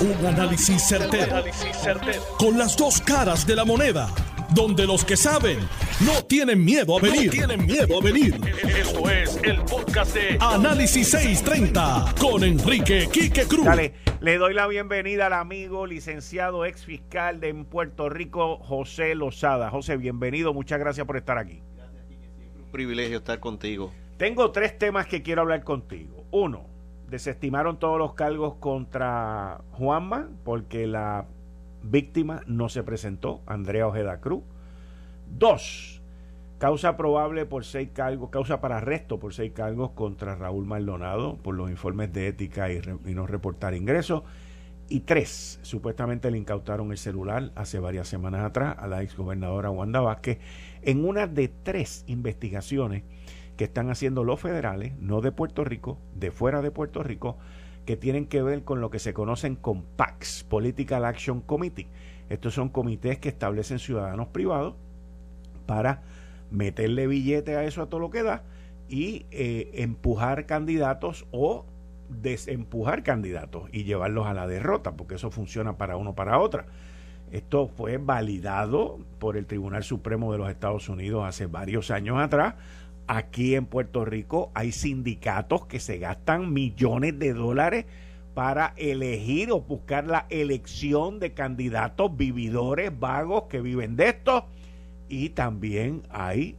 Un análisis certero, Con las dos caras de la moneda. Donde los que saben no tienen miedo a venir. tienen miedo a venir. Esto es el podcast de Análisis 630 con Enrique Quique Cruz. Dale, le doy la bienvenida al amigo licenciado ex fiscal de Puerto Rico, José Lozada. José, bienvenido. Muchas gracias por estar aquí. Gracias, Quique. Siempre un privilegio estar contigo. Tengo tres temas que quiero hablar contigo. Uno, desestimaron todos los cargos contra Juanma porque la víctima no se presentó, Andrea Ojeda Cruz. Dos, causa probable por seis cargos, causa para arresto por seis cargos contra Raúl Maldonado por los informes de ética y, no reportar ingresos. Y tres, supuestamente le incautaron el celular hace varias semanas atrás a la exgobernadora Wanda Vázquez en una de tres investigaciones que están haciendo los federales, no de Puerto Rico, de fuera de Puerto Rico, que tienen que ver con lo que se conocen con PACs, Political Action Committee. Estos son comités que establecen ciudadanos privados para meterle billete a eso a todo lo que da y eh, empujar candidatos o desempujar candidatos y llevarlos a la derrota, porque eso funciona para uno para otra. Esto fue validado por el Tribunal Supremo de los Estados Unidos hace varios años atrás Aquí en Puerto Rico hay sindicatos que se gastan millones de dólares para elegir o buscar la elección de candidatos vividores, vagos que viven de esto. Y también hay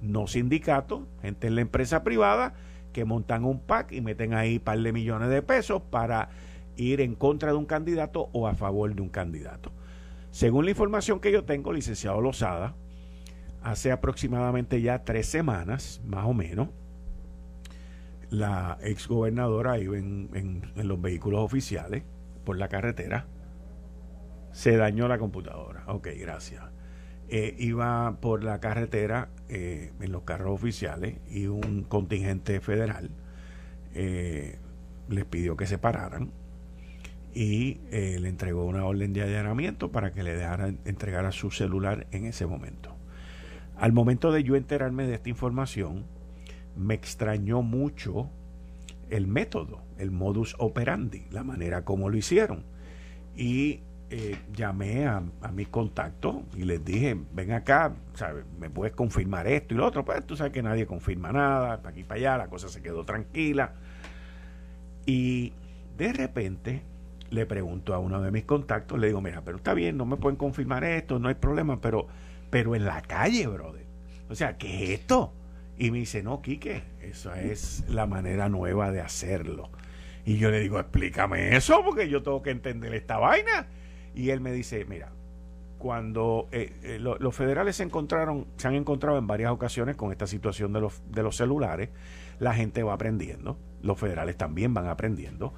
no sindicatos, gente en la empresa privada, que montan un PAC y meten ahí un par de millones de pesos para ir en contra de un candidato o a favor de un candidato. Según la información que yo tengo, licenciado Lozada, hace aproximadamente ya tres semanas, más o menos, la exgobernadora iba en, los vehículos oficiales por la carretera, se dañó la computadora. Ok, gracias. Eh, iba por la carretera eh, en los carros oficiales y un contingente federal eh, les pidió que se pararan y le entregó una orden de allanamiento para que le dejaran entregar a su celular en ese momento. Al momento de yo enterarme de esta información, me extrañó mucho el método, el modus operandi, la manera como lo hicieron. Y eh, llamé a, a mis contactos y les dije, ven acá, ¿me puedes confirmar esto y lo otro? Pues tú sabes que nadie confirma nada, para aquí para allá, la cosa se quedó tranquila. Y de repente le pregunto a uno de mis contactos, le digo, mira, pero está bien, no me pueden confirmar esto, no hay problema, pero pero en la calle, brother. O sea, ¿qué es esto? Y me dice, no, Quique, esa es la manera nueva de hacerlo. Y yo le digo, explícame eso, porque yo tengo que entender esta vaina. Y él me dice, mira, cuando eh, eh, los federales se encontraron, se han encontrado en varias ocasiones con esta situación de los, de los celulares, la gente va aprendiendo, los federales también van aprendiendo.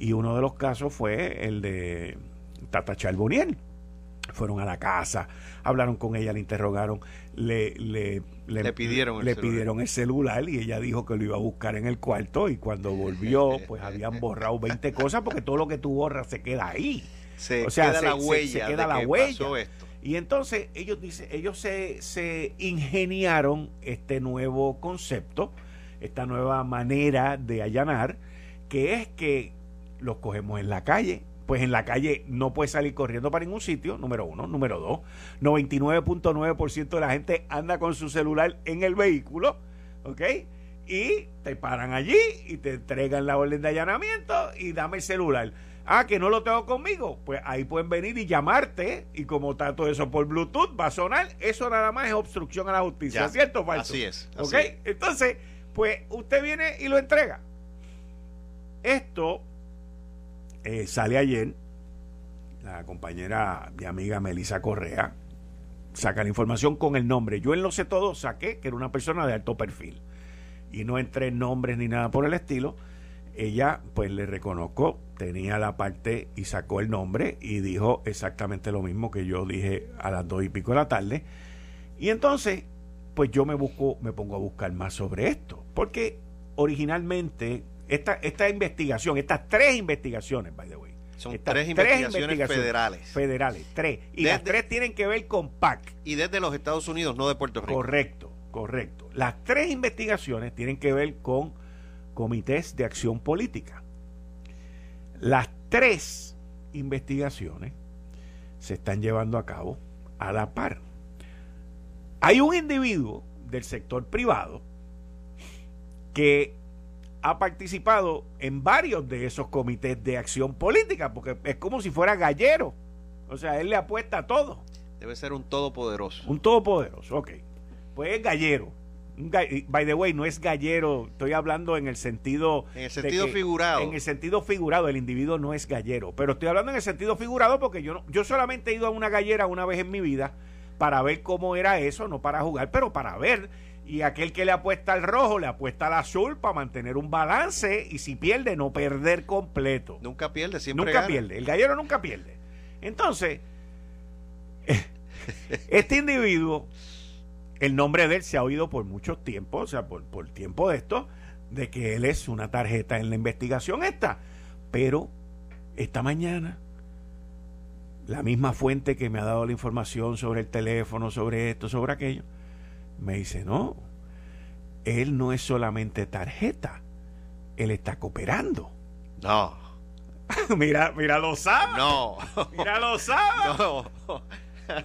Y uno de los casos fue el de Tata Charboniel fueron a la casa, hablaron con ella, le interrogaron, le, le, le, pidieron, el, le celular. pidieron el celular y ella dijo que lo iba a buscar en el cuarto y cuando volvió pues habían borrado 20 cosas porque todo lo que tú borras se queda ahí. Se o sea, queda la huella. Se, queda la huella. Y entonces ellos, dice, ellos se, se ingeniaron este nuevo concepto, esta nueva manera de allanar, que es que los cogemos en la calle, pues en la calle no puedes salir corriendo para ningún sitio, número uno. Número dos, 99.9% de la gente anda con su celular en el vehículo, ¿ok? Y te paran allí y te entregan la orden de allanamiento y dame el celular. Ah, que no lo tengo conmigo. Pues ahí pueden venir y llamarte. Y como está todo eso por Bluetooth, va a sonar. Eso nada más es obstrucción a la justicia. ¿Cierto, falso? Así es. ¿Ok? Entonces, pues usted viene y lo entrega. Esto eh, sale ayer, la compañera mi amiga Melissa Correa saca la información con el nombre. Yo en lo sé todo saqué que era una persona de alto perfil y no entré nombres ni nada por el estilo. Ella, pues le reconozco, tenía la parte y sacó el nombre y dijo exactamente lo mismo que yo dije a las dos y pico de la tarde. Y entonces, pues yo me busco, me pongo a buscar más sobre esto, porque originalmente esta, esta investigación, estas tres investigaciones, by the way. Son tres, investigaciones federales. Federales, tres. Y las tres tienen que ver con PAC. Y desde los Estados Unidos, no de Puerto Rico. Correcto, correcto. Las tres investigaciones tienen que ver con comités de acción política. Las tres investigaciones se están llevando a cabo a la par. Hay un individuo del sector privado que ha participado en varios de esos comités de acción política, porque es como si fuera gallero. O sea, él le apuesta a todo. Debe ser un todopoderoso. Un todopoderoso, ok. Pues es gallero. By the way, no es gallero, estoy hablando en el sentido... En el sentido figurado. En el sentido figurado, el individuo no es gallero. Pero estoy hablando en el sentido figurado porque yo, no, yo solamente he ido a una gallera una vez en mi vida para ver cómo era eso, no para jugar, pero para ver. Y aquel que le apuesta al rojo, le apuesta al azul para mantener un balance y si pierde, no perder completo. Nunca pierde, siempre Nunca pierde. El gallero nunca pierde. Entonces, este individuo, el nombre de él se ha oído por mucho tiempo, o sea, por, por tiempo de esto, de que él es una tarjeta en la investigación esta. Pero esta mañana, la misma fuente que me ha dado la información sobre el teléfono, sobre esto, sobre aquello, me dice, no, él no es solamente tarjeta, él está cooperando. No. mira, mira Lozada. No. Mira Lozada. No.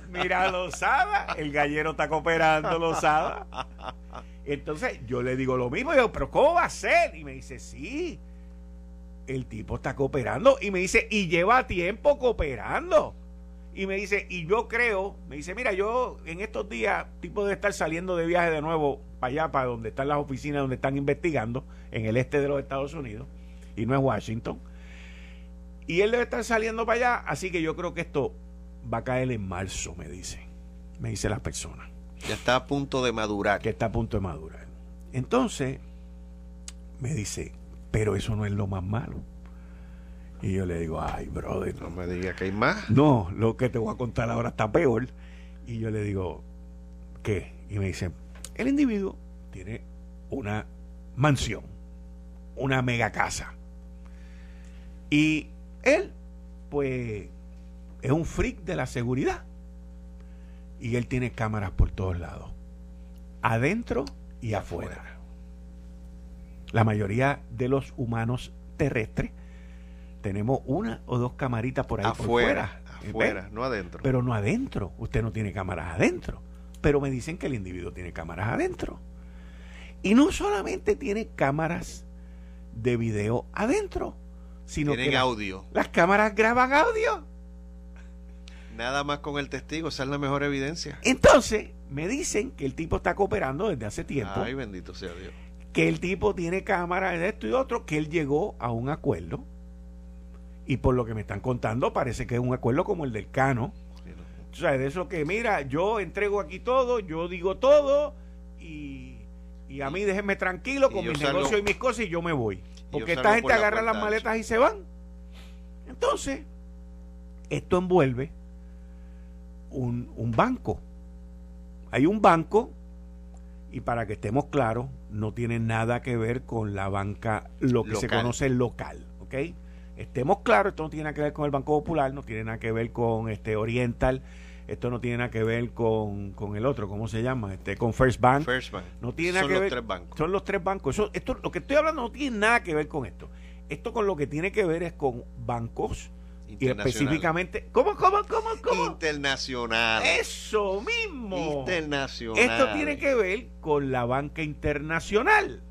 Mira Lozada. El gallero está cooperando, Lozada. Entonces yo le digo lo mismo. Yo, pero ¿cómo va a ser? Y me dice, sí. El tipo está cooperando. Y me dice, y lleva tiempo cooperando. Y me dice, y yo creo, me dice, mira, yo en estos días, tipo debe estar saliendo de viaje de nuevo para allá, para donde están las oficinas donde están investigando, en el este de los Estados Unidos, y no es Washington. Y él debe estar saliendo para allá, así que yo creo que esto va a caer en marzo, me dice. Me dice las personas. Ya está a punto de madurar. Que está a punto de madurar. Entonces, me dice, pero eso no es lo más malo. Y yo le digo, ay, brother. No me diga que hay más. No, lo que te voy a contar ahora está peor. Y yo le digo, ¿qué? Y me dice, el individuo tiene una mansión, una mega casa. Y él, pues, es un freak de la seguridad. Y él tiene cámaras por todos lados. Adentro y afuera. La mayoría de los humanos terrestres tenemos una o dos camaritas por ahí afuera, Afuera, no adentro. Pero no adentro. Usted no tiene cámaras adentro. Pero me dicen que el individuo tiene cámaras adentro. Y no solamente tiene cámaras de video adentro, sino Tienen audio. las cámaras graban audio. Nada más con el testigo, esa es la mejor evidencia. Entonces, me dicen que el tipo está cooperando desde hace tiempo. Ay, bendito sea Dios. Que el tipo tiene cámaras de esto y otro, que él llegó a un acuerdo y por lo que me están contando, parece que es un acuerdo como el del Cano. O sea, de eso que, mira, yo entrego aquí todo, yo digo todo y, y a mí déjenme tranquilo con mis negocios y mis cosas y yo me voy. Porque esta gente agarra las maletas y se van. Entonces, esto envuelve un, un banco. Hay un banco y para que estemos claros, no tiene nada que ver con la banca, lo que se conoce local, ¿ok? Estemos claros, esto no tiene nada que ver con el Banco Popular, no tiene nada que ver con este Oriental, esto no tiene nada que ver con, el otro, ¿cómo se llama? Este, con First Bank. First Bank. No tiene nada son que los ver. Tres bancos. Son los tres bancos. Eso, esto, lo que estoy hablando no tiene nada que ver con esto. Esto con lo que tiene que ver es con bancos y específicamente. ¿Cómo, cómo, cómo, cómo? Internacional. Eso mismo. Internacional. Esto tiene que ver con la banca internacional.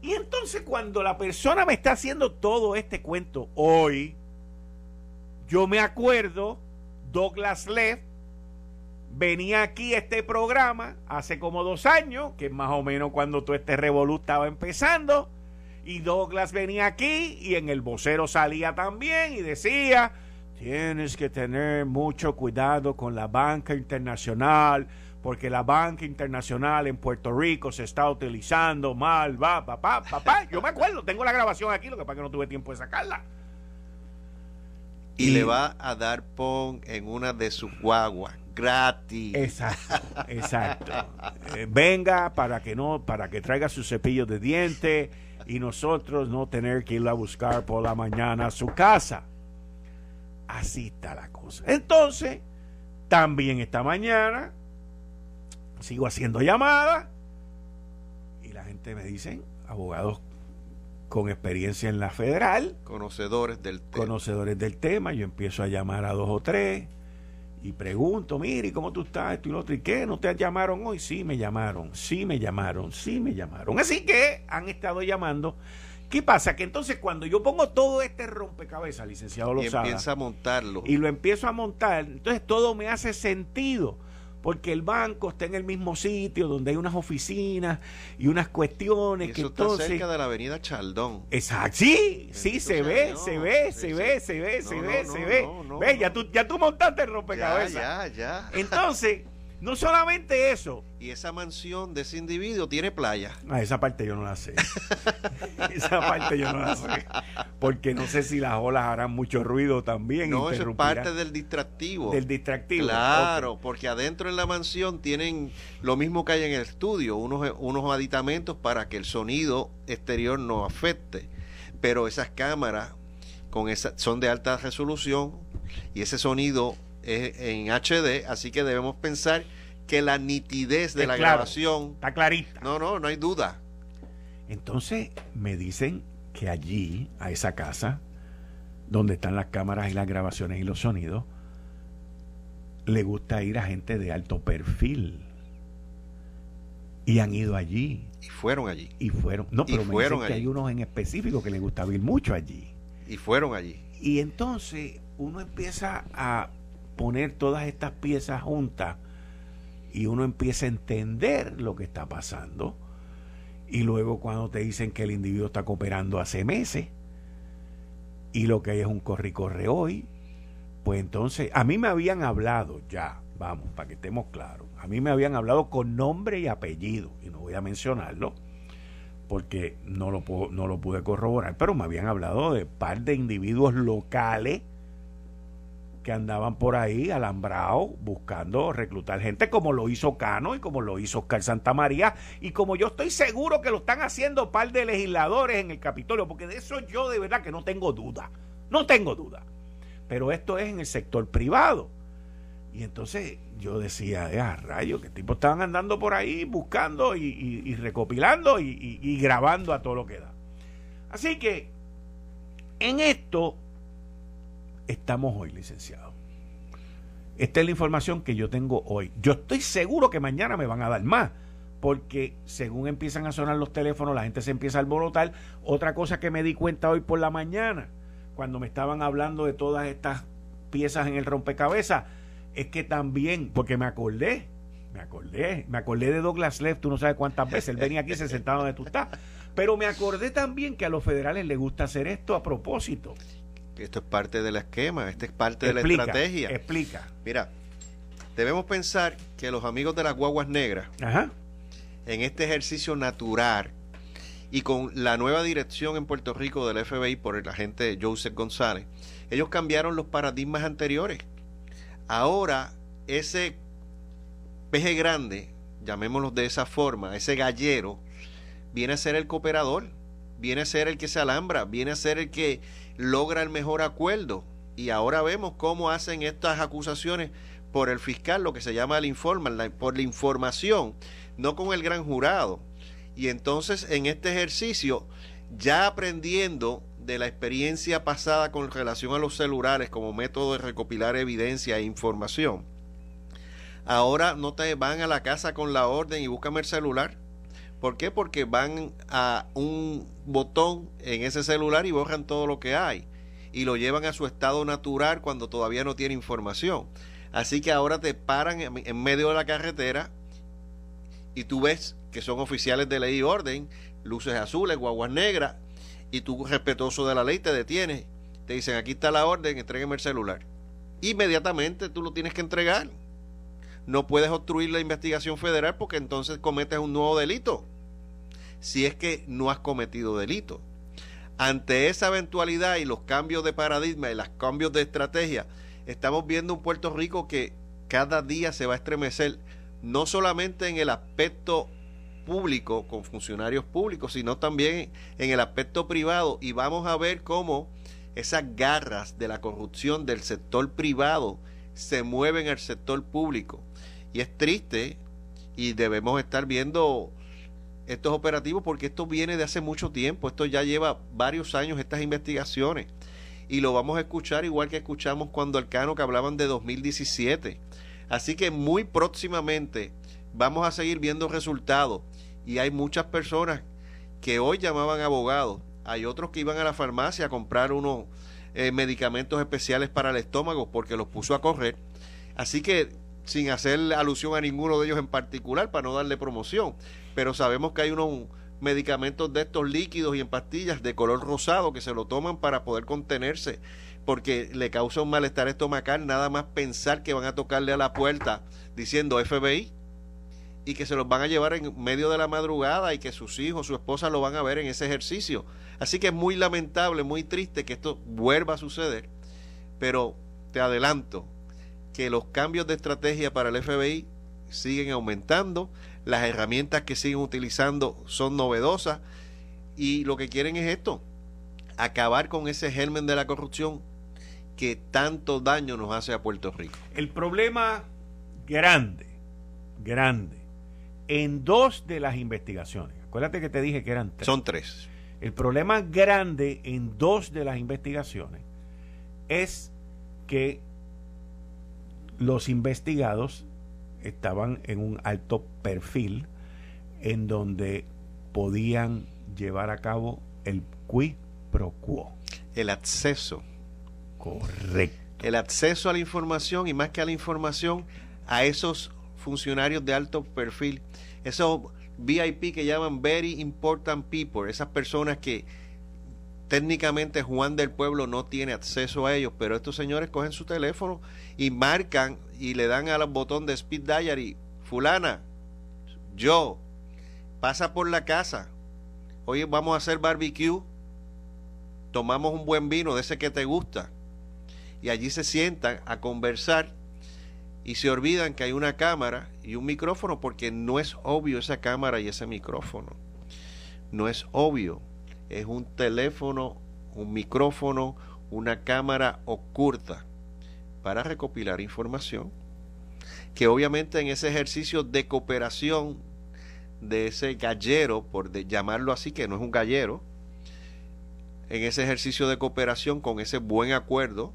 Y entonces cuando la persona me está haciendo todo este cuento hoy, yo me acuerdo, Douglas Leff venía aquí a este programa hace como dos años, que es más o menos cuando todo este revolú estaba empezando, y Douglas venía aquí y en el vocero salía también y decía, tienes que tener mucho cuidado con la banca internacional, porque la banca internacional en Puerto Rico se está utilizando mal, va, papá, papá. Yo me acuerdo, tengo la grabación aquí, lo que pasa es que no tuve tiempo de sacarla. Y, le va a dar pon en una de sus guaguas gratis. Exacto, exacto. Eh, venga para que no, para que traiga su cepillo de diente y nosotros no tener que ir a buscar por la mañana a su casa. Así está la cosa. Entonces, también esta mañana sigo haciendo llamadas y la gente me dice, abogados con experiencia en la federal. Conocedores del tema. Conocedores del tema. Yo empiezo a llamar a dos o tres y pregunto, mire, ¿cómo tú estás? Esto y lo otro. ¿Y qué? ¿No te llamaron hoy? Sí, me llamaron. Sí, me llamaron. Sí, me llamaron. Así que han estado llamando. ¿Qué pasa? Que entonces cuando yo pongo todo este rompecabezas, licenciado Lozada. Y empieza a montarlo. Y lo empiezo a montar, entonces todo me hace sentido porque el banco está en el mismo sitio donde hay unas oficinas y unas cuestiones que está cerca de la avenida Chaldón. Exacto, sí, sí, se ve, se ve, se ve, se ve, se ve, se ve. Ve, ya tú, ya tú montaste el rompecabezas. Ya, ya, ya. Entonces, no solamente eso. Y esa mansión de ese individuo tiene playa. Ah, esa parte yo no la sé. esa parte yo no la sé. Porque no sé si las olas harán mucho ruido también. No, eso es parte del distractivo. Del distractivo. Claro, porque adentro en la mansión tienen lo mismo que hay en el estudio, unos, unos aditamentos para que el sonido exterior no afecte. Pero esas cámaras con esa, son de alta resolución y ese sonido en HD, así que debemos pensar que la nitidez de la grabación está clarita. No, no, no hay duda. Entonces me dicen que allí, a esa casa, donde están las cámaras y las grabaciones y los sonidos, le gusta ir a gente de alto perfil. Y han ido allí. Y fueron allí. Y fueron. No, pero me dicen que hay unos en específico que les gusta ir mucho allí. Y fueron allí. Y entonces uno empieza a poner todas estas piezas juntas y uno empieza a entender lo que está pasando. Y luego cuando te dicen que el individuo está cooperando hace meses y lo que hay es un corre corre hoy, pues entonces a mí me habían hablado ya, vamos, para que estemos claros, a mí me habían hablado con nombre y apellido, y no voy a mencionarlo porque no lo, puedo, no lo pude corroborar, pero me habían hablado de par de individuos locales que andaban por ahí alambrados buscando reclutar gente como lo hizo Cano y como lo hizo Oscar Santa María y como yo estoy seguro que lo están haciendo par de legisladores en el Capitolio, porque de eso yo de verdad que no tengo duda, no tengo duda. Pero esto es en el sector privado. Y entonces yo decía, ah, rayo, que tipo estaban andando por ahí buscando y, recopilando y, y grabando a todo lo que da. Así que en esto estamos hoy, licenciado. Esta es la información que yo tengo hoy. Yo estoy seguro que mañana me van a dar más, porque según empiezan a sonar los teléfonos, la gente se empieza a alborotar. Otra cosa que me di cuenta hoy por la mañana, cuando me estaban hablando de todas estas piezas en el rompecabezas, es que también, porque me acordé, me acordé, me acordé de Douglas Leff, tú no sabes cuántas veces, él venía aquí se sentaba donde tú estás, pero me acordé también que a los federales les gusta hacer esto a propósito. Esto es parte del esquema, esto es parte de la estrategia. Explica. Mira, debemos pensar que los amigos de las guaguas negras, en este ejercicio natural y con la nueva dirección en Puerto Rico del FBI por el agente Joseph González, ellos cambiaron los paradigmas anteriores. Ahora, ese peje grande, llamémoslo de esa forma, ese gallero, viene a ser el cooperador, viene a ser el que se alambra, viene a ser el que logra el mejor acuerdo. Y ahora vemos cómo hacen estas acusaciones por el fiscal, lo que se llama el informe, por la información, no con el gran jurado. Y entonces en este ejercicio, ya aprendiendo de la experiencia pasada con relación a los celulares como método de recopilar evidencia e información, ahora no te van a la casa con la orden y búscame el celular ¿Por qué? Porque van a un botón en ese celular y borran todo lo que hay y lo llevan a su estado natural cuando todavía no tiene información. Así que ahora te paran en medio de la carretera y tú ves que son oficiales de ley y orden, luces azules, guaguas negras, y tú respetuoso de la ley te detienes. Te dicen, aquí está la orden, entrégueme el celular. Inmediatamente tú lo tienes que entregar no puedes obstruir la investigación federal porque entonces cometes un nuevo delito. Si es que no has cometido delito. Ante esa eventualidad y los cambios de paradigma y los cambios de estrategia, estamos viendo un Puerto Rico que cada día se va a estremecer, no solamente en el aspecto público, con funcionarios públicos, sino también en el aspecto privado. Y vamos a ver cómo esas garras de la corrupción del sector privado se mueven al sector público. Y es triste y debemos estar viendo estos operativos porque esto viene de hace mucho tiempo, esto ya lleva varios años estas investigaciones y lo vamos a escuchar igual que escuchamos cuando el Cano que hablaban de 2017. Así que muy próximamente vamos a seguir viendo resultados y hay muchas personas que hoy llamaban abogados, hay otros que iban a la farmacia a comprar unos eh, medicamentos especiales para el estómago porque los puso a correr. Así que sin hacer alusión a ninguno de ellos en particular para no darle promoción, pero sabemos que hay unos medicamentos de estos líquidos y en pastillas de color rosado que se lo toman para poder contenerse porque le causa un malestar estomacal nada más pensar que van a tocarle a la puerta diciendo FBI y que se los van a llevar en medio de la madrugada y que sus hijos, su esposa lo van a ver en ese ejercicio. Así que es muy lamentable, muy triste que esto vuelva a suceder, pero te adelanto que los cambios de estrategia para el FBI siguen aumentando, las herramientas que siguen utilizando son novedosas y lo que quieren es esto, acabar con ese germen de la corrupción que tanto daño nos hace a Puerto Rico. El problema grande, grande, en dos de las investigaciones. Acuérdate que te dije que eran tres. Son tres. El problema grande en dos de las investigaciones es que los investigados estaban en un alto perfil en donde podían llevar a cabo el quid pro quo. El acceso. Correcto. El acceso a la información y más que a la información, a esos funcionarios de alto perfil, esos VIP que llaman Very Important People, esas personas que técnicamente Juan del Pueblo no tiene acceso a ellos, pero estos señores cogen su teléfono y marcan y le dan al botón de Speed Diary, fulana, yo, pasa por la casa, hoy vamos a hacer barbecue, tomamos un buen vino de ese que te gusta, y allí se sientan a conversar y se olvidan que hay una cámara y un micrófono porque no es obvio esa cámara y ese micrófono. No es obvio. Es un teléfono, un micrófono, una cámara oculta para recopilar información que obviamente en ese ejercicio de cooperación de ese gallero, por llamarlo así, que no es un gallero, en ese ejercicio de cooperación con ese buen acuerdo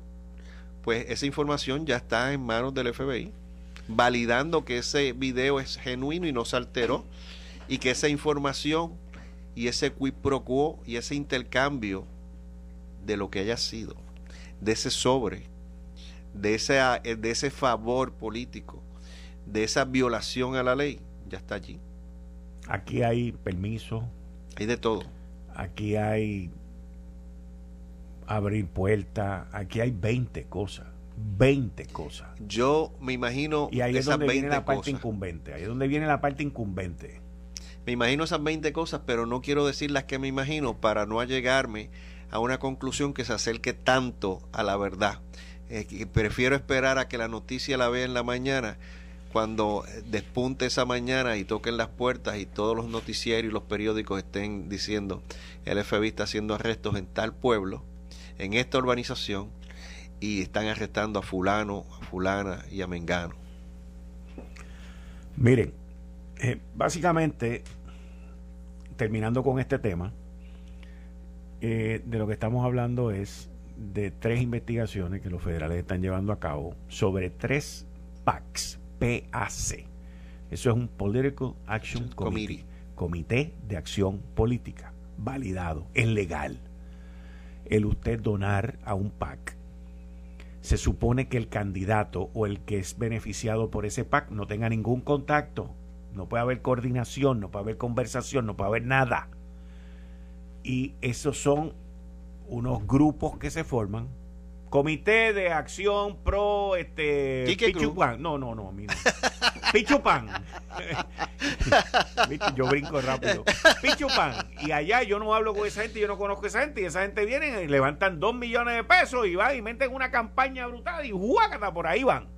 pues esa información ya está en manos del FBI, validando que ese video es genuino y no se alteró, y que esa información y ese quid pro quo y ese intercambio de lo que haya sido, de ese sobre, de ese, de ese favor político, de esa violación a la ley, ya está allí. Aquí hay permiso. Hay de todo. Aquí hay abrir puertas. Aquí hay 20 cosas. 20 cosas. Yo me imagino y ahí es donde viene la parte incumbente. Ahí es donde viene la parte incumbente. Me imagino esas 20 cosas, pero no quiero decir las que me imagino para no allegarme a una conclusión que se acerque tanto a la verdad. Prefiero esperar a que la noticia la vea en la mañana cuando despunte esa mañana y toquen las puertas y todos los noticiarios y los periódicos estén diciendo el FBI está haciendo arrestos en tal pueblo en esta urbanización y están arrestando a fulano, a fulana y a mengano. Miren, eh, básicamente, terminando con este tema, eh, de lo que estamos hablando es de tres investigaciones que los federales están llevando a cabo sobre tres PACs, PAC. Eso es un Political Action Committee, Comité de Acción Política, validado, es legal el usted donar a un PAC. Se supone que el candidato o el que es beneficiado por ese PAC no tenga ningún contacto, no puede haber coordinación, no puede haber conversación, no puede haber nada. Y esos son unos grupos que se forman Comité de Acción Pro este Pichupan. No, no, no, mira. Pichupan. yo brinco rápido. Pichupan. Y allá yo no hablo con esa gente, yo no conozco a esa gente. Y esa gente viene y levantan dos millones de pesos y van y meten una campaña brutal y ¡juácata! Por ahí van.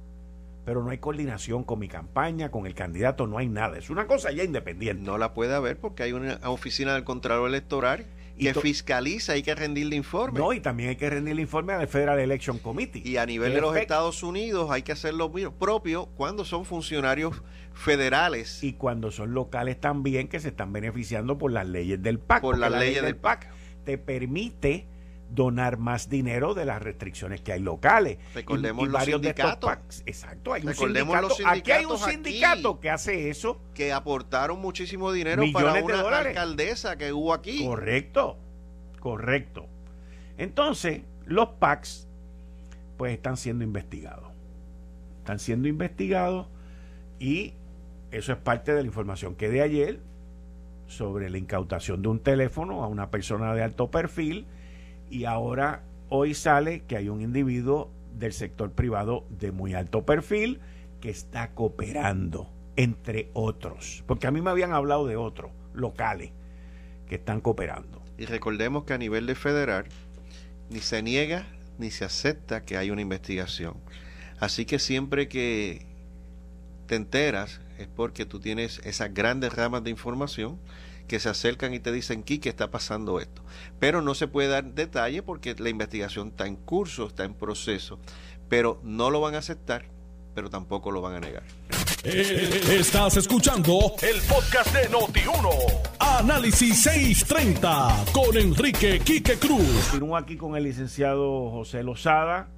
Pero no hay coordinación con mi campaña, con el candidato, no hay nada. Es una cosa ya independiente. No la puede haber porque hay una oficina del Contralor Electoral que fiscaliza, hay que rendirle informe. No, y también hay que rendirle informe al Federal Election Committee. Y a nivel de los Estados Unidos hay que hacer lo propio cuando son funcionarios federales. Y cuando son locales también que se están beneficiando por las leyes del PAC. Por las leyes del PAC. Te permite donar más dinero de las restricciones que hay locales. Recordemos los sindicatos. exacto, hay un sindicato. aquí hay un sindicato que hace eso. Que aportaron muchísimo dinero para una alcaldesa que hubo aquí. Correcto, correcto. Entonces, los PACs pues están siendo investigados. Están siendo investigados y eso es parte de la información que de ayer sobre la incautación de un teléfono a una persona de alto perfil y ahora hoy sale que hay un individuo del sector privado de muy alto perfil que está cooperando, entre otros, porque a mí me habían hablado de otros locales que están cooperando. Y recordemos que a nivel de federal ni se niega ni se acepta que hay una investigación. Así que siempre que te enteras es porque tú tienes esas grandes ramas de información que se acercan y te dicen, que está pasando esto. Pero no se puede dar detalle porque la investigación está en curso, está en proceso. Pero no lo van a aceptar, pero tampoco lo van a negar. Eh, estás escuchando el podcast de Noti1. Análisis 630 con Enrique Quique Cruz. Continúo aquí con el licenciado José Lozada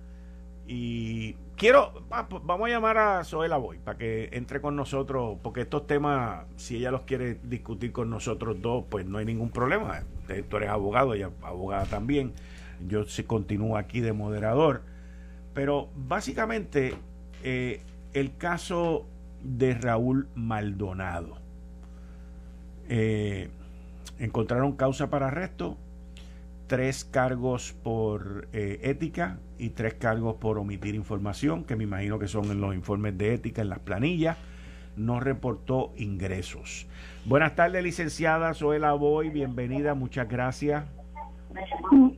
y quiero, vamos a llamar a Zoela Boy para que entre con nosotros, porque estos temas, si ella los quiere discutir con nosotros dos, pues no hay ningún problema. Tú eres abogado, ella abogada también. Yo sí continúo aquí de moderador. Pero básicamente, eh, el caso de Raúl Maldonado. Eh, encontraron causa para arresto tres cargos por eh, ética y tres cargos por omitir información, que me imagino que son en los informes de ética, en las planillas. No reportó ingresos. Buenas tardes, licenciada Zoela Boy, bienvenida, muchas gracias.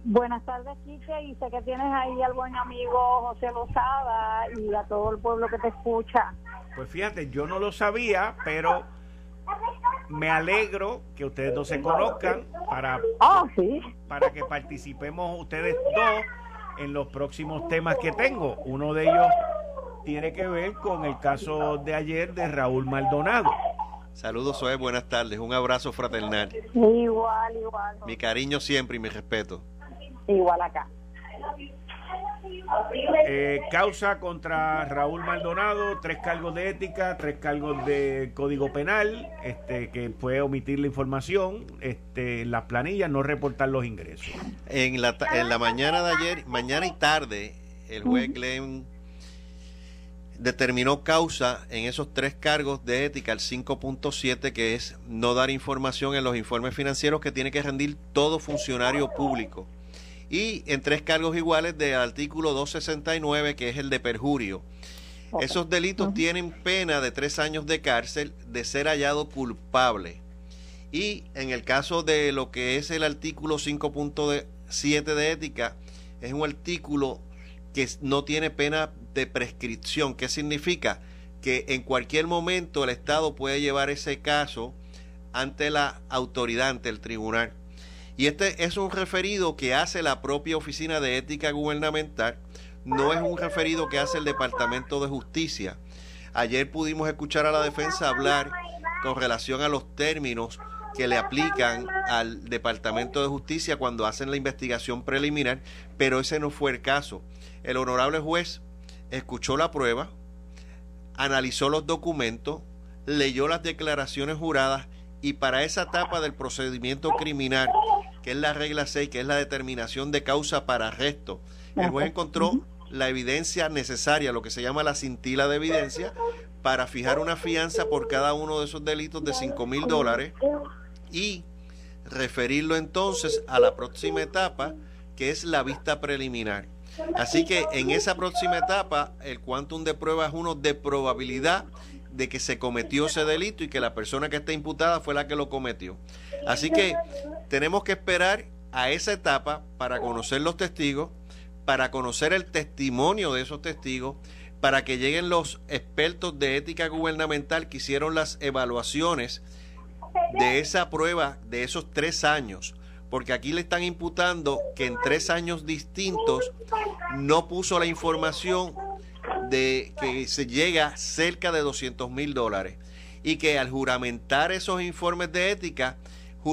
Buenas tardes, Quique, y sé que tienes ahí al buen amigo José Lozada y a todo el pueblo que te escucha. Pues fíjate, yo no lo sabía, pero me alegro que ustedes dos se conozcan para, oh, para que participemos ustedes dos en los próximos temas que tengo. Uno de ellos tiene que ver con el caso de ayer de Raúl Maldonado. Saludos, Zoe, buenas tardes. Un abrazo fraternal. Igual, igual. Mi cariño siempre y mi respeto. Igual acá. Eh, causa contra Raúl Maldonado, tres cargos de ética, tres cargos de código penal, este, que fue omitir la información, este, las planillas, no reportar los ingresos. En la, en la mañana de ayer, mañana y tarde, el juez Glenn determinó causa en esos tres cargos de ética, el 5.7, que es no dar información en los informes financieros que tiene que rendir todo funcionario público y en tres cargos iguales del artículo 269, que es el de perjurio. Esos delitos tienen pena de tres años de cárcel de ser hallado culpable. Y en el caso de lo que es el artículo 5.7 de ética, es un artículo que no tiene pena de prescripción. ¿Qué significa? Que en cualquier momento el Estado puede llevar ese caso ante la autoridad, ante el tribunal. Y este es un referido que hace la propia Oficina de Ética Gubernamental, no es un referido que hace el Departamento de Justicia. Ayer pudimos escuchar a la defensa hablar con relación a los términos que le aplican al Departamento de Justicia cuando hacen la investigación preliminar, pero ese no fue el caso. El honorable juez escuchó la prueba, analizó los documentos, leyó las declaraciones juradas y para esa etapa del procedimiento criminal que es la regla 6, que es la determinación de causa para arresto. El juez encontró la evidencia necesaria, lo que se llama la cintila de evidencia, para fijar una fianza por cada uno de esos delitos de 5 mil dólares y referirlo entonces a la próxima etapa, que es la vista preliminar. Así que en esa próxima etapa, el quantum de prueba es uno de probabilidad de que se cometió ese delito y que la persona que está imputada fue la que lo cometió. Así que tenemos que esperar a esa etapa para conocer los testigos, para conocer el testimonio de esos testigos, para que lleguen los expertos de ética gubernamental que hicieron las evaluaciones de esa prueba de esos tres años, porque aquí le están imputando que en tres años distintos no puso la información de que se llega cerca de 200 mil dólares y que al juramentar esos informes de ética,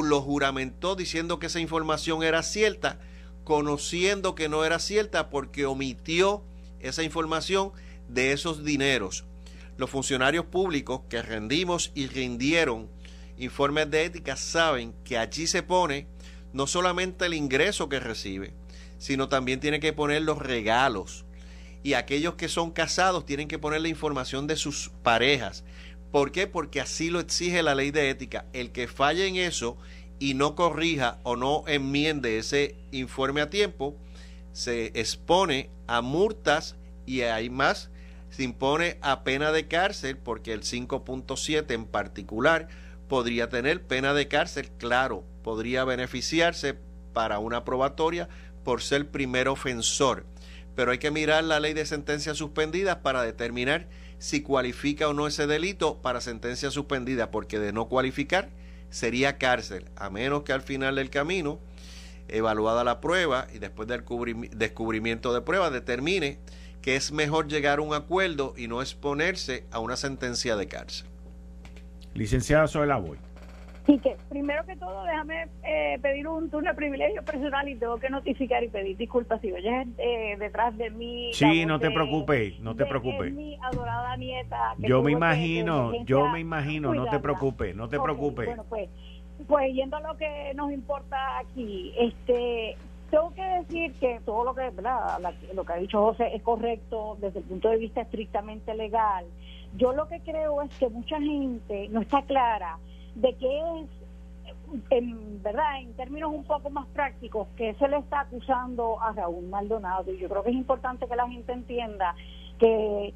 lo juramentó diciendo que esa información era cierta, conociendo que no era cierta porque omitió esa información de esos dineros. Los funcionarios públicos que rendimos y rindieron informes de ética saben que allí se pone no solamente el ingreso que recibe, sino también tiene que poner los regalos. Y aquellos que son casados tienen que poner la información de sus parejas. ¿Por qué? Porque así lo exige la ley de ética. El que falle en eso y no corrija o no enmiende ese informe a tiempo, se expone a multas y hay más, se impone a pena de cárcel porque el 5.7 en particular podría tener pena de cárcel, claro, podría beneficiarse para una probatoria por ser primer ofensor. Pero hay que mirar la ley de sentencias suspendidas para determinar si cualifica o no ese delito para sentencia suspendida, porque de no cualificar sería cárcel, a menos que al final del camino, evaluada la prueba y después del descubrimiento de prueba, determine que es mejor llegar a un acuerdo y no exponerse a una sentencia de cárcel. Licenciada Soela Boy. Sí, que primero que todo déjame eh, pedir un turno de privilegio personal y tengo que notificar y pedir disculpas si oyes eh, detrás de mí. Sí, no te preocupes, no te preocupes. Mi adorada nieta. Yo me imagino, yo me imagino, no te preocupes, no te preocupes. Bueno, pues, pues yendo a lo que nos importa aquí, este tengo que decir que todo lo que, ¿verdad? lo que ha dicho José es correcto desde el punto de vista estrictamente legal. Yo lo que creo es que mucha gente no está clara de qué es, en verdad, en términos un poco más prácticos, que se le está acusando a Raúl Maldonado. Y yo creo que es importante que la gente entienda que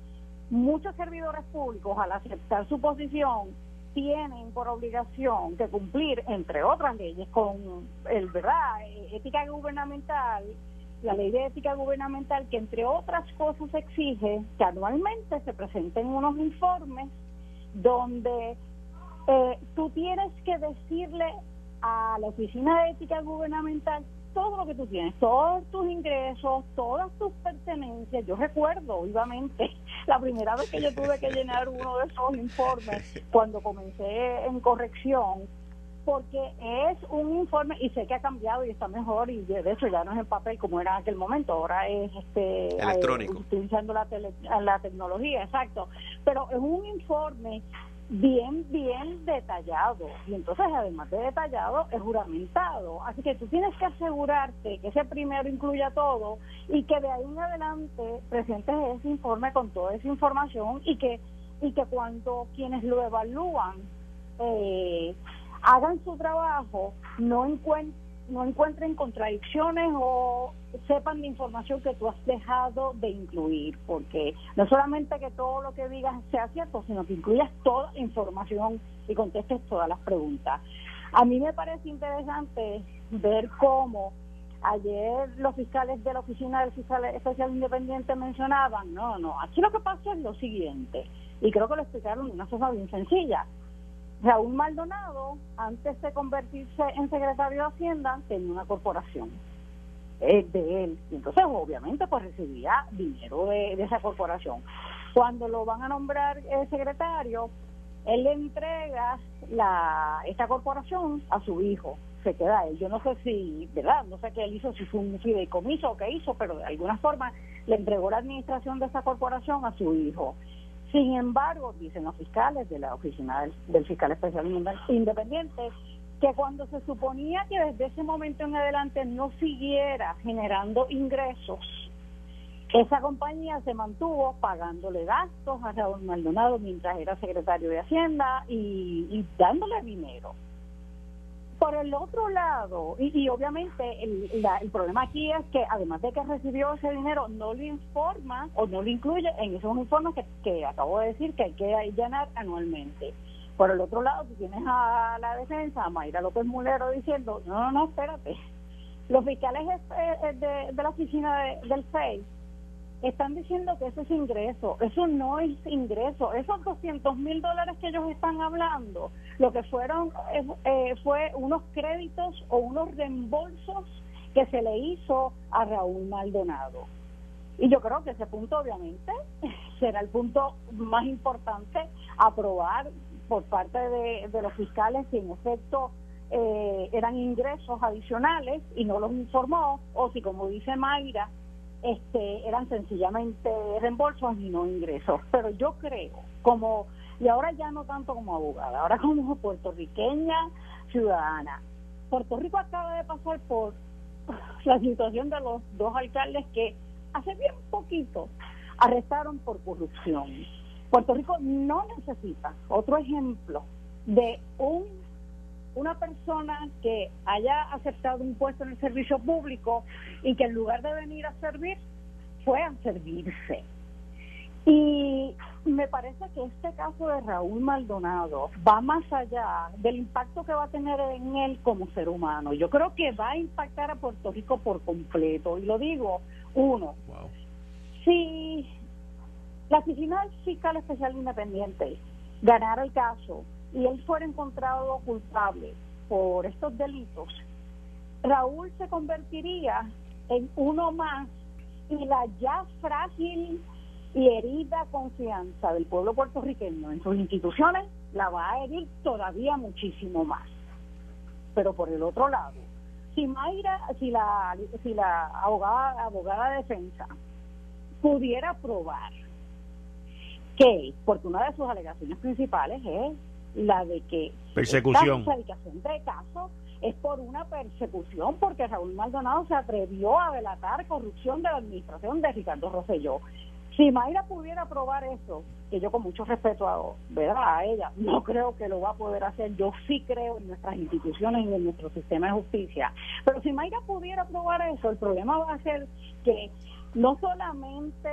muchos servidores públicos, al aceptar su posición, tienen por obligación de cumplir, entre otras leyes, con el verdad ética gubernamental la ley de ética gubernamental que entre otras cosas exige que anualmente se presenten unos informes donde eh, tú tienes que decirle a la oficina de ética gubernamental todo lo que tú tienes, todos tus ingresos, todas tus pertenencias. Yo recuerdo vivamente la primera vez que yo tuve que llenar uno de esos informes cuando comencé en corrección porque es un informe y sé que ha cambiado y está mejor y de eso ya no es en papel como era en aquel momento, ahora es este eh, electrónico, utilizando la, la tecnología, exacto, pero es un informe bien, bien detallado. Y entonces además de detallado es juramentado, así que tú tienes que asegurarte que ese primero incluya todo y que de ahí en adelante presentes ese informe con toda esa información y que y que cuando quienes lo evalúan eh, hagan su trabajo, no, no encuentren contradicciones o sepan de información que tú has dejado de incluir, porque no solamente que todo lo que digas sea cierto, sino que incluyas toda la información y contestes todas las preguntas. A mí me parece interesante ver cómo ayer los fiscales de la Oficina del Fiscal Especial Independiente mencionaban, no, no, aquí lo que pasa es lo siguiente, y creo que lo explicaron de una forma bien sencilla Raúl Maldonado, antes de convertirse en secretario de Hacienda, tenía una corporación eh, de él. Y entonces, obviamente, pues recibía dinero de, esa corporación. Cuando lo van a nombrar el secretario, él le entrega la, esta corporación a su hijo. Se queda él. Yo no sé si, ¿verdad? No sé qué él hizo, si fue un fideicomiso o qué hizo, pero de alguna forma le entregó la administración de esa corporación a su hijo. Sin embargo, dicen los fiscales de la oficina del, fiscal especial independiente, que cuando se suponía que desde ese momento en adelante no siguiera generando ingresos, esa compañía se mantuvo pagándole gastos a Raúl Maldonado mientras era secretario de Hacienda y dándole dinero. Por el otro lado, y, obviamente el, el, problema aquí es que además de que recibió ese dinero, no lo informa o no lo incluye en esos informes que, que acabo de decir que hay que llenar anualmente. Por el otro lado, tú tienes a la defensa, a Mayra López Mulero, diciendo, no, no, no, espérate. Los fiscales de, de la oficina del FEI están diciendo que eso es ingreso. Eso no es ingreso. Esos 200 mil dólares que ellos están hablando, lo que fueron eh, eh, fue unos créditos o unos reembolsos que se le hizo a Raúl Maldonado. Y yo creo que ese punto obviamente será el punto más importante aprobar por parte de, los fiscales si en efecto eh, eran ingresos adicionales y no los informó, o si como dice Mayra, este, eran sencillamente reembolsos y no ingresos. Pero yo creo, como, y ahora ya no tanto como abogada, ahora como puertorriqueña ciudadana, Puerto Rico acaba de pasar por la situación de los dos alcaldes que hace bien poquito arrestaron por corrupción. Puerto Rico no necesita otro ejemplo de un una persona que haya aceptado un puesto en el servicio público y que en lugar de venir a servir, fue a servirse. Y me parece que este caso de Raúl Maldonado va más allá del impacto que va a tener en él como ser humano. Yo creo que va a impactar a Puerto Rico por completo. Y lo digo, uno, si la Oficina del Fiscal Especial Independiente ganara el caso y él fuera encontrado culpable por estos delitos, Raúl se convertiría en uno más y la ya frágil y herida confianza del pueblo puertorriqueño en sus instituciones la va a herir todavía muchísimo más. Pero por el otro lado, si Mayra, si la, si la abogada, abogada de defensa pudiera probar que, porque una de sus alegaciones principales es la de que persecución de caso es por una persecución porque Raúl Maldonado se atrevió a delatar corrupción de la administración de Ricardo Rosselló. Si Mayra pudiera probar eso, que yo con mucho respeto a, ¿verdad? a ella, no creo que lo va a poder hacer, yo sí creo en nuestras instituciones y en nuestro sistema de justicia, pero si Mayra pudiera probar eso, el problema va a ser que no solamente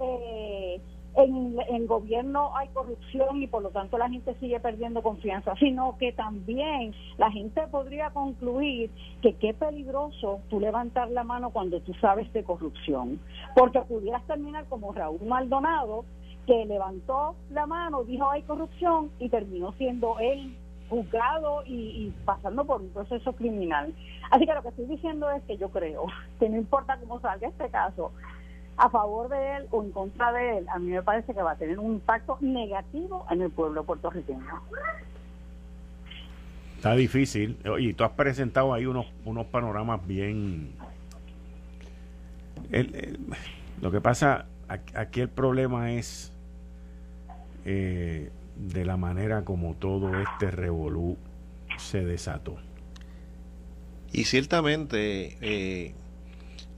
eh, en, el gobierno hay corrupción y por lo tanto la gente sigue perdiendo confianza, sino que también la gente podría concluir que qué peligroso tú levantar la mano cuando tú sabes de corrupción, porque pudieras terminar como Raúl Maldonado, que levantó la mano, dijo hay corrupción y terminó siendo él juzgado y, y, pasando por un proceso criminal. Así que lo que estoy diciendo es que yo creo que no importa cómo salga este caso, a favor de él o en contra de él, a mí me parece que va a tener un impacto negativo en el pueblo puertorriqueño. Está difícil. Y tú has presentado ahí unos, unos panoramas bien... lo que pasa, aquí el problema es eh, de la manera como todo este revolú se desató. Y ciertamente eh,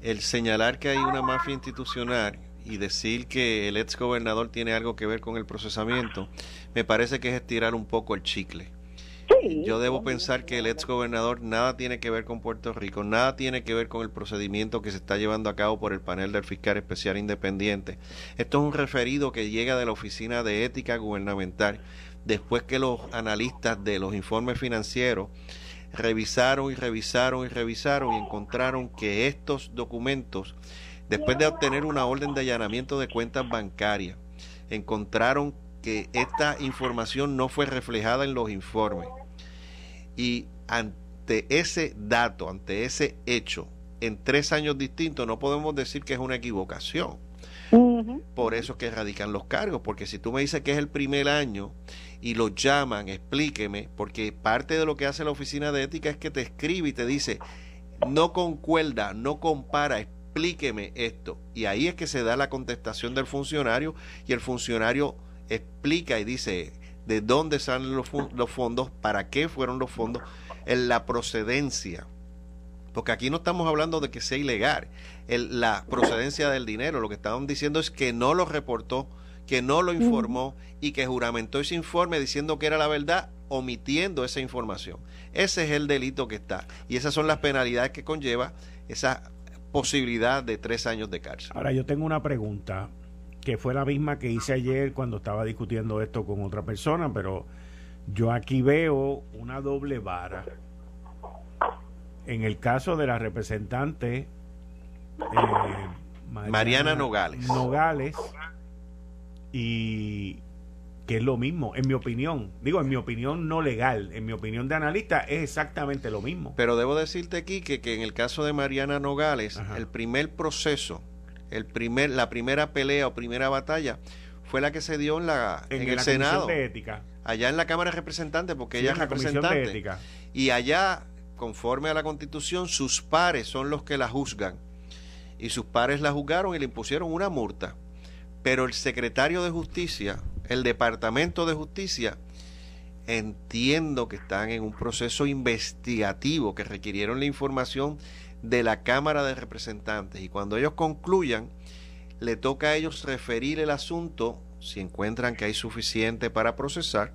el señalar que hay una mafia institucional y decir que el ex gobernador tiene algo que ver con el procesamiento, me parece que es estirar un poco el chicle. Yo debo pensar que el ex gobernador nada tiene que ver con Puerto Rico, nada tiene que ver con el procedimiento que se está llevando a cabo por el panel del fiscal especial independiente. Esto es un referido que llega de la Oficina de Ética Gubernamental después que los analistas de los informes financieros revisaron y revisaron y revisaron y encontraron que estos documentos, después de obtener una orden de allanamiento de cuentas bancarias, encontraron que esta información no fue reflejada en los informes. Y ante ese dato, ante ese hecho, en tres años distintos, no podemos decir que es una equivocación. Por eso es que radican los cargos, porque si tú me dices que es el primer año y lo llaman, explíqueme, porque parte de lo que hace la oficina de ética es que te escribe y te dice, no concuerda, no compara, explíqueme esto. Y ahí es que se da la contestación del funcionario y el funcionario explica y dice de dónde salen los, los fondos, para qué fueron los fondos, en la procedencia. Porque aquí no estamos hablando de que sea ilegal la procedencia del dinero, lo que estaban diciendo es que no lo reportó que no lo informó y que juramentó ese informe diciendo que era la verdad, omitiendo esa información. Ese es el delito que está. Y esas son las penalidades que conlleva esa posibilidad de tres años de cárcel. Ahora yo tengo una pregunta que fue la misma que hice ayer cuando estaba discutiendo esto con otra persona, pero yo aquí veo una doble vara. En el caso de la representante eh, Mariana, Nogales. Nogales. Y que es lo mismo, en mi opinión. Digo, en mi opinión no legal, en mi opinión de analista es exactamente lo mismo. Pero debo decirte aquí que, que en el caso de Mariana Nogales, el primer proceso, el primer, la primera pelea o primera batalla fue la que se dio en, la, en, el Senado. De ética. Allá en la Cámara de Representantes, porque ella es representante. Y allá, conforme a la Constitución, sus pares son los que la juzgan. Y sus pares la juzgaron y le impusieron una multa. Pero el secretario de Justicia, el Departamento de Justicia, entiendo que están en un proceso investigativo que requirieron la información de la Cámara de Representantes y cuando ellos concluyan, le toca a ellos referir el asunto, si encuentran que hay suficiente para procesar,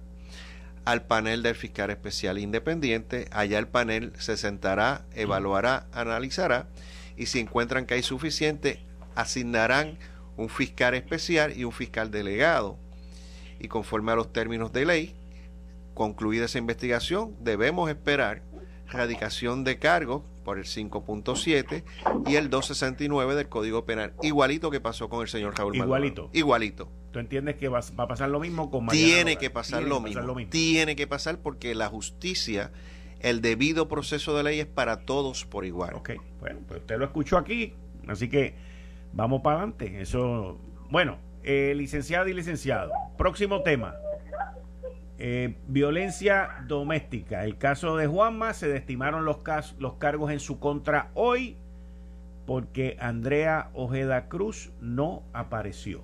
al panel del fiscal especial independiente. Allá el panel se sentará, evaluará, analizará y si encuentran que hay suficiente, asignarán un fiscal especial y un fiscal delegado. Y conforme a los términos de ley, concluida esa investigación, debemos esperar radicación de cargos por el 5.7 y el 269 del Código Penal. Igualito que pasó con el señor Raúl Igualito. Igualito. ¿Tú entiendes que va, a pasar lo mismo con Tiene que pasar, lo, mismo. Tiene que pasar porque la justicia, el debido proceso de ley es para todos por igual. Ok, bueno, pues usted lo escuchó aquí, así que vamos para adelante. Eso, bueno, eh, licenciado y licenciado. Próximo tema. Eh, violencia doméstica. El caso de Juanma se destimaron los, los cargos en su contra hoy porque Andrea Ojeda Cruz no apareció.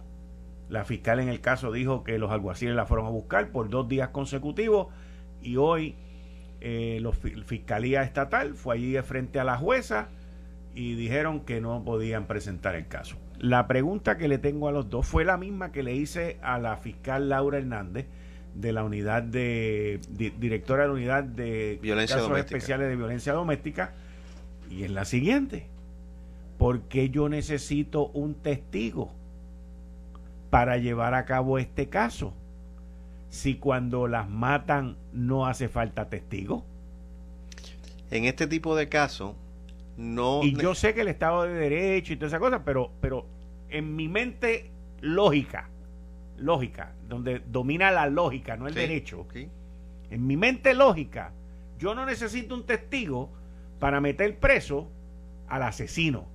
La fiscal en el caso dijo que los alguaciles la fueron a buscar por dos días consecutivos y hoy eh, la Fiscalía Estatal fue allí de frente a la jueza y dijeron que no podían presentar el caso. La pregunta que le tengo a los dos fue la misma que le hice a la fiscal Laura Hernández de la unidad de, directora de la unidad de violencia casos especiales de violencia doméstica y es la siguiente. Porque yo necesito un testigo para llevar a cabo este caso si cuando las matan no hace falta testigo en este tipo de casos no y yo sé que el estado de derecho y todas esas cosas pero pero en mi mente lógica lógica, donde domina la lógica, no el derecho. En mi mente lógica, yo no necesito un testigo para meter preso al asesino,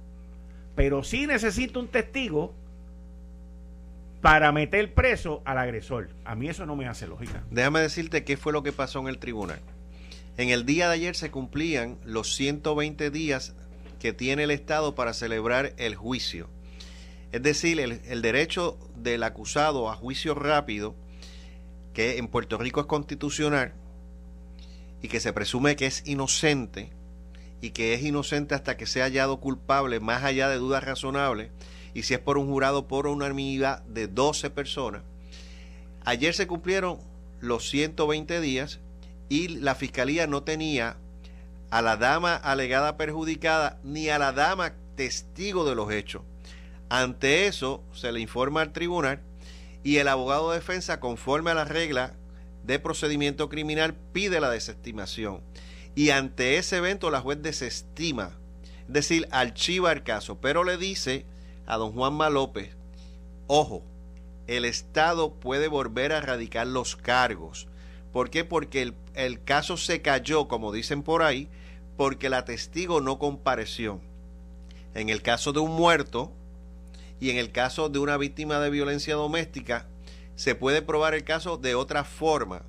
pero sí necesito un testigo para meter preso al agresor. A mí eso no me hace lógica. Déjame decirte qué fue lo que pasó en el tribunal. En el día de ayer se cumplían los 120 días que tiene el Estado para celebrar el juicio. Es decir, el, derecho del acusado a juicio rápido, que en Puerto Rico es constitucional y que se presume que es inocente y que es inocente hasta que sea hallado culpable más allá de dudas razonables y si es por un jurado por unanimidad de 12 personas. Ayer se cumplieron los 120 días y la fiscalía no tenía a la dama alegada perjudicada ni a la dama testigo de los hechos. Ante eso, se le informa al tribunal y el abogado de defensa, conforme a la regla de procedimiento criminal, pide la desestimación. Y ante ese evento, la juez desestima, es decir, archiva el caso, pero le dice a don Juanma López, ojo, el Estado puede volver a radicar los cargos. ¿Por qué? Porque el, el caso se cayó, como dicen por ahí, porque la testigo no compareció. En el caso de un muerto, y en el caso de una víctima de violencia doméstica se puede probar el caso de otra forma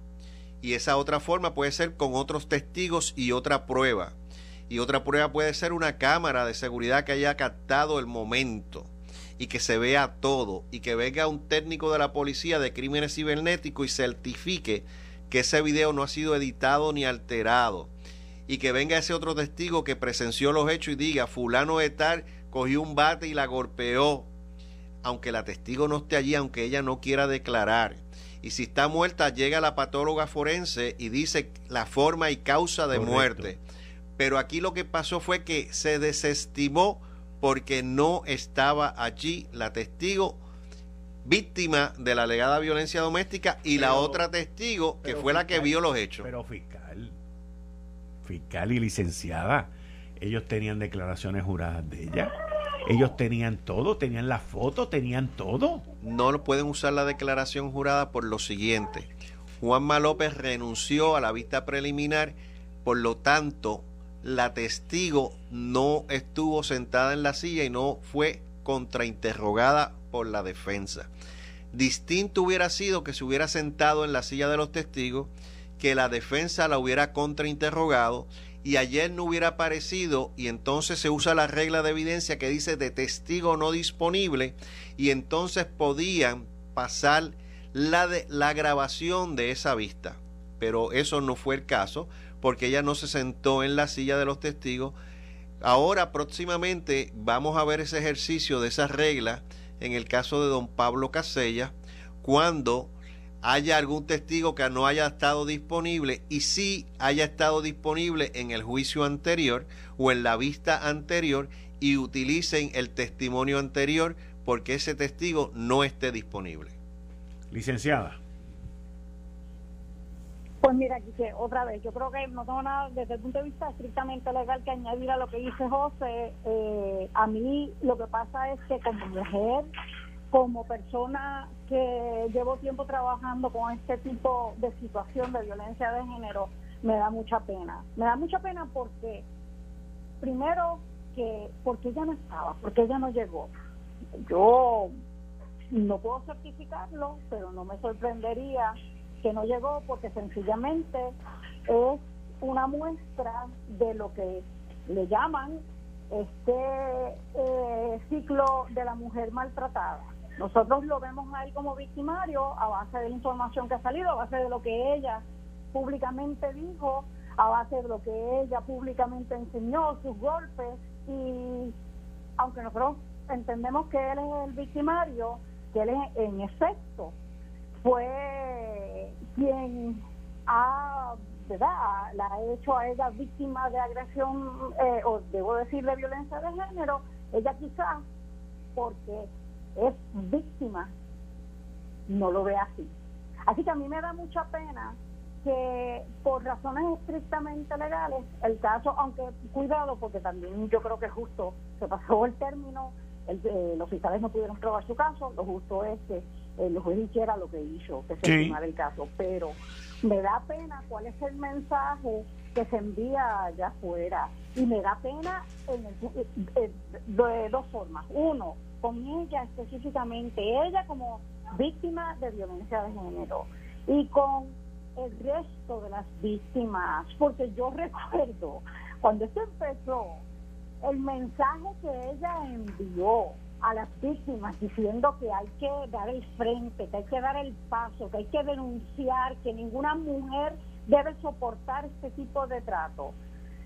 y esa otra forma puede ser con otros testigos y otra prueba y otra prueba puede ser una cámara de seguridad que haya captado el momento y que se vea todo y que venga un técnico de la policía de crímenes cibernéticos y certifique que ese video no ha sido editado ni alterado y que venga ese otro testigo que presenció los hechos y diga fulano de tal cogió un bate y la golpeó aunque la testigo no esté allí, aunque ella no quiera declarar. Y si está muerta, llega la patóloga forense y dice la forma y causa de muerte. Pero aquí lo que pasó fue que se desestimó porque no estaba allí la testigo víctima de la alegada violencia doméstica y la otra testigo que fue la que vio los hechos. Pero fiscal, fiscal y licenciada, ellos tenían declaraciones juradas de ella Ellos tenían todo, tenían la foto, tenían todo. No pueden usar la declaración jurada por lo siguiente. Juanma López renunció a la vista preliminar, por lo tanto, la testigo no estuvo sentada en la silla y no fue contrainterrogada por la defensa. Distinto hubiera sido que se hubiera sentado en la silla de los testigos, que la defensa la hubiera contrainterrogado y ayer no hubiera aparecido y entonces se usa la regla de evidencia que dice de testigo no disponible y entonces podían pasar la, de, la grabación de esa vista. Pero eso no fue el caso porque ella no se sentó en la silla de los testigos. Ahora próximamente vamos a ver ese ejercicio de esa regla en el caso de don Pablo Casella cuando haya algún testigo que no haya estado disponible y si haya estado disponible en el juicio anterior o en la vista anterior y utilicen el testimonio anterior porque ese testigo no esté disponible. Licenciada. Pues mira, que otra vez, yo creo que no tengo nada desde el punto de vista estrictamente legal que añadir a lo que dice José. Eh, a mí lo que pasa es que como mujer como persona que llevo tiempo trabajando con este tipo de situación de violencia de género, me da mucha pena. Me da mucha pena porque, primero, que porque ella no estaba, porque ella no llegó. Yo no puedo certificarlo, pero no me sorprendería que no llegó porque sencillamente es una muestra de lo que le llaman este eh, ciclo de la mujer maltratada. Nosotros lo vemos ahí como victimario a base de la información que ha salido, a base de lo que ella públicamente dijo, a base de lo que ella públicamente enseñó, sus golpes, y aunque nosotros entendemos que él es el victimario, que él en efecto fue quien ha, ¿verdad? la ha hecho a ella víctima de agresión, eh, o debo decir de violencia de género, ella quizás porque es víctima, no lo ve así. Así que a mí me da mucha pena que por razones estrictamente legales, el caso, aunque cuidado, porque también yo creo que justo se pasó el término, el, eh, los fiscales no pudieron probar su caso, lo justo es que el juez hiciera lo que hizo, que se sí. el caso, pero me da pena cuál es el mensaje que se envía allá afuera y me da pena en eh, de dos formas. Uno, con ella específicamente, ella como víctima de violencia de género y con el resto de las víctimas, porque yo recuerdo cuando esto empezó, el mensaje que ella envió a las víctimas diciendo que hay que dar el frente, que hay que dar el paso, que hay que denunciar, que ninguna mujer debe soportar este tipo de trato.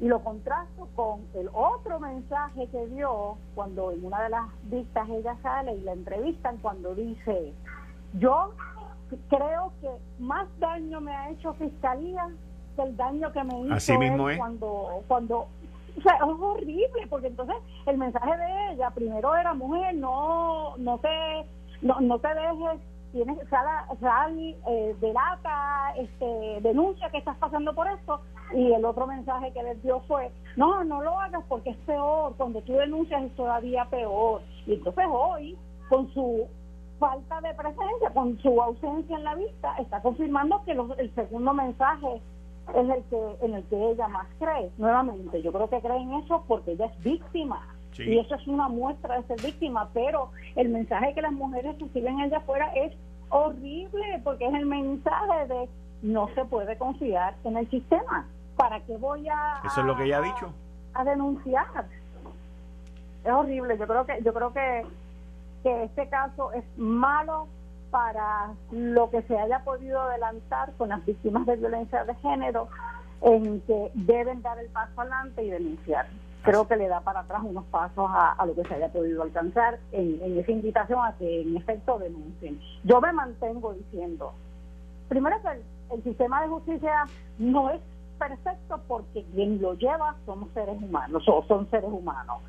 Y lo contrasto con el otro mensaje que dio cuando en una de las vistas ella sale y la entrevistan cuando dice, yo creo que más daño me ha hecho Fiscalía que el daño que me hizo cuando, cuando o sea, es horrible, porque entonces el mensaje de ella primero era mujer, no, no te, no, no te dejes tienes sal, sal eh, delata, este, denuncia que estás pasando por esto y el otro mensaje que les dio fue no, no lo hagas porque es peor, cuando tú denuncias es todavía peor y entonces hoy con su falta de presencia, con su ausencia en la vista, está confirmando que el segundo mensaje es el que en el que ella más cree. Nuevamente, yo creo que cree en eso porque ella es víctima y eso es una muestra de ser víctima, pero el mensaje que las mujeres reciben allá afuera es horrible porque es el mensaje de no se puede confiar en el sistema. ¿Para qué voy a Eso es lo que ella ha dicho. A, denunciar. Es horrible. Yo creo que yo creo que que este caso es malo para lo que se haya podido adelantar con las víctimas de violencia de género en que deben dar el paso adelante y denunciar creo que le da para atrás unos pasos a, lo que se haya podido alcanzar en, esa invitación a que en efecto denuncien. Yo me mantengo diciendo, primero que el, sistema de justicia no es perfecto porque quien lo lleva somos seres humanos, o son seres humanos.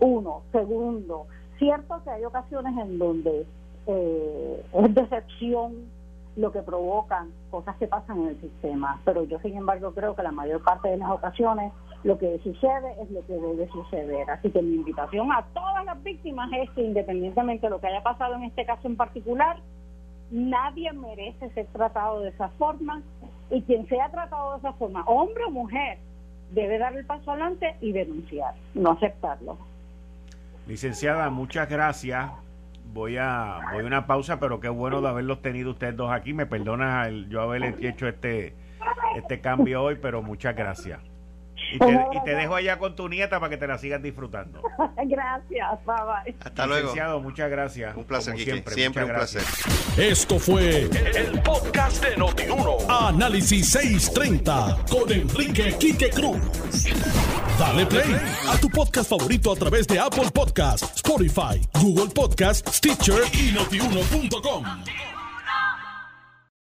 Uno. Segundo, cierto que hay ocasiones en donde eh, es decepción lo que provocan cosas que pasan en el sistema, pero yo sin embargo creo que la mayor parte de las ocasiones lo que sucede es lo que debe suceder. Así que mi invitación a todas las víctimas es que independientemente de lo que haya pasado en este caso en particular, nadie merece ser tratado de esa forma y quien sea tratado de esa forma, hombre o mujer, debe dar el paso adelante y denunciar, no aceptarlo. Licenciada, muchas gracias. Voy a voy a una pausa, pero qué bueno de haberlos tenido ustedes dos aquí. Me perdona el, yo haberles hecho este este cambio hoy, pero muchas gracias. Y te, dejo allá con tu nieta para que te la sigas disfrutando. gracias, bye bye. Hasta luego. muchas gracias. Un placer, siempre. Siempre un placer. Esto fue el, podcast de Notiuno. Análisis 630 con Enrique Quique Cruz. Dale play a tu podcast favorito a través de Apple Podcasts, Spotify, Google Podcasts, Stitcher y notiuno.com.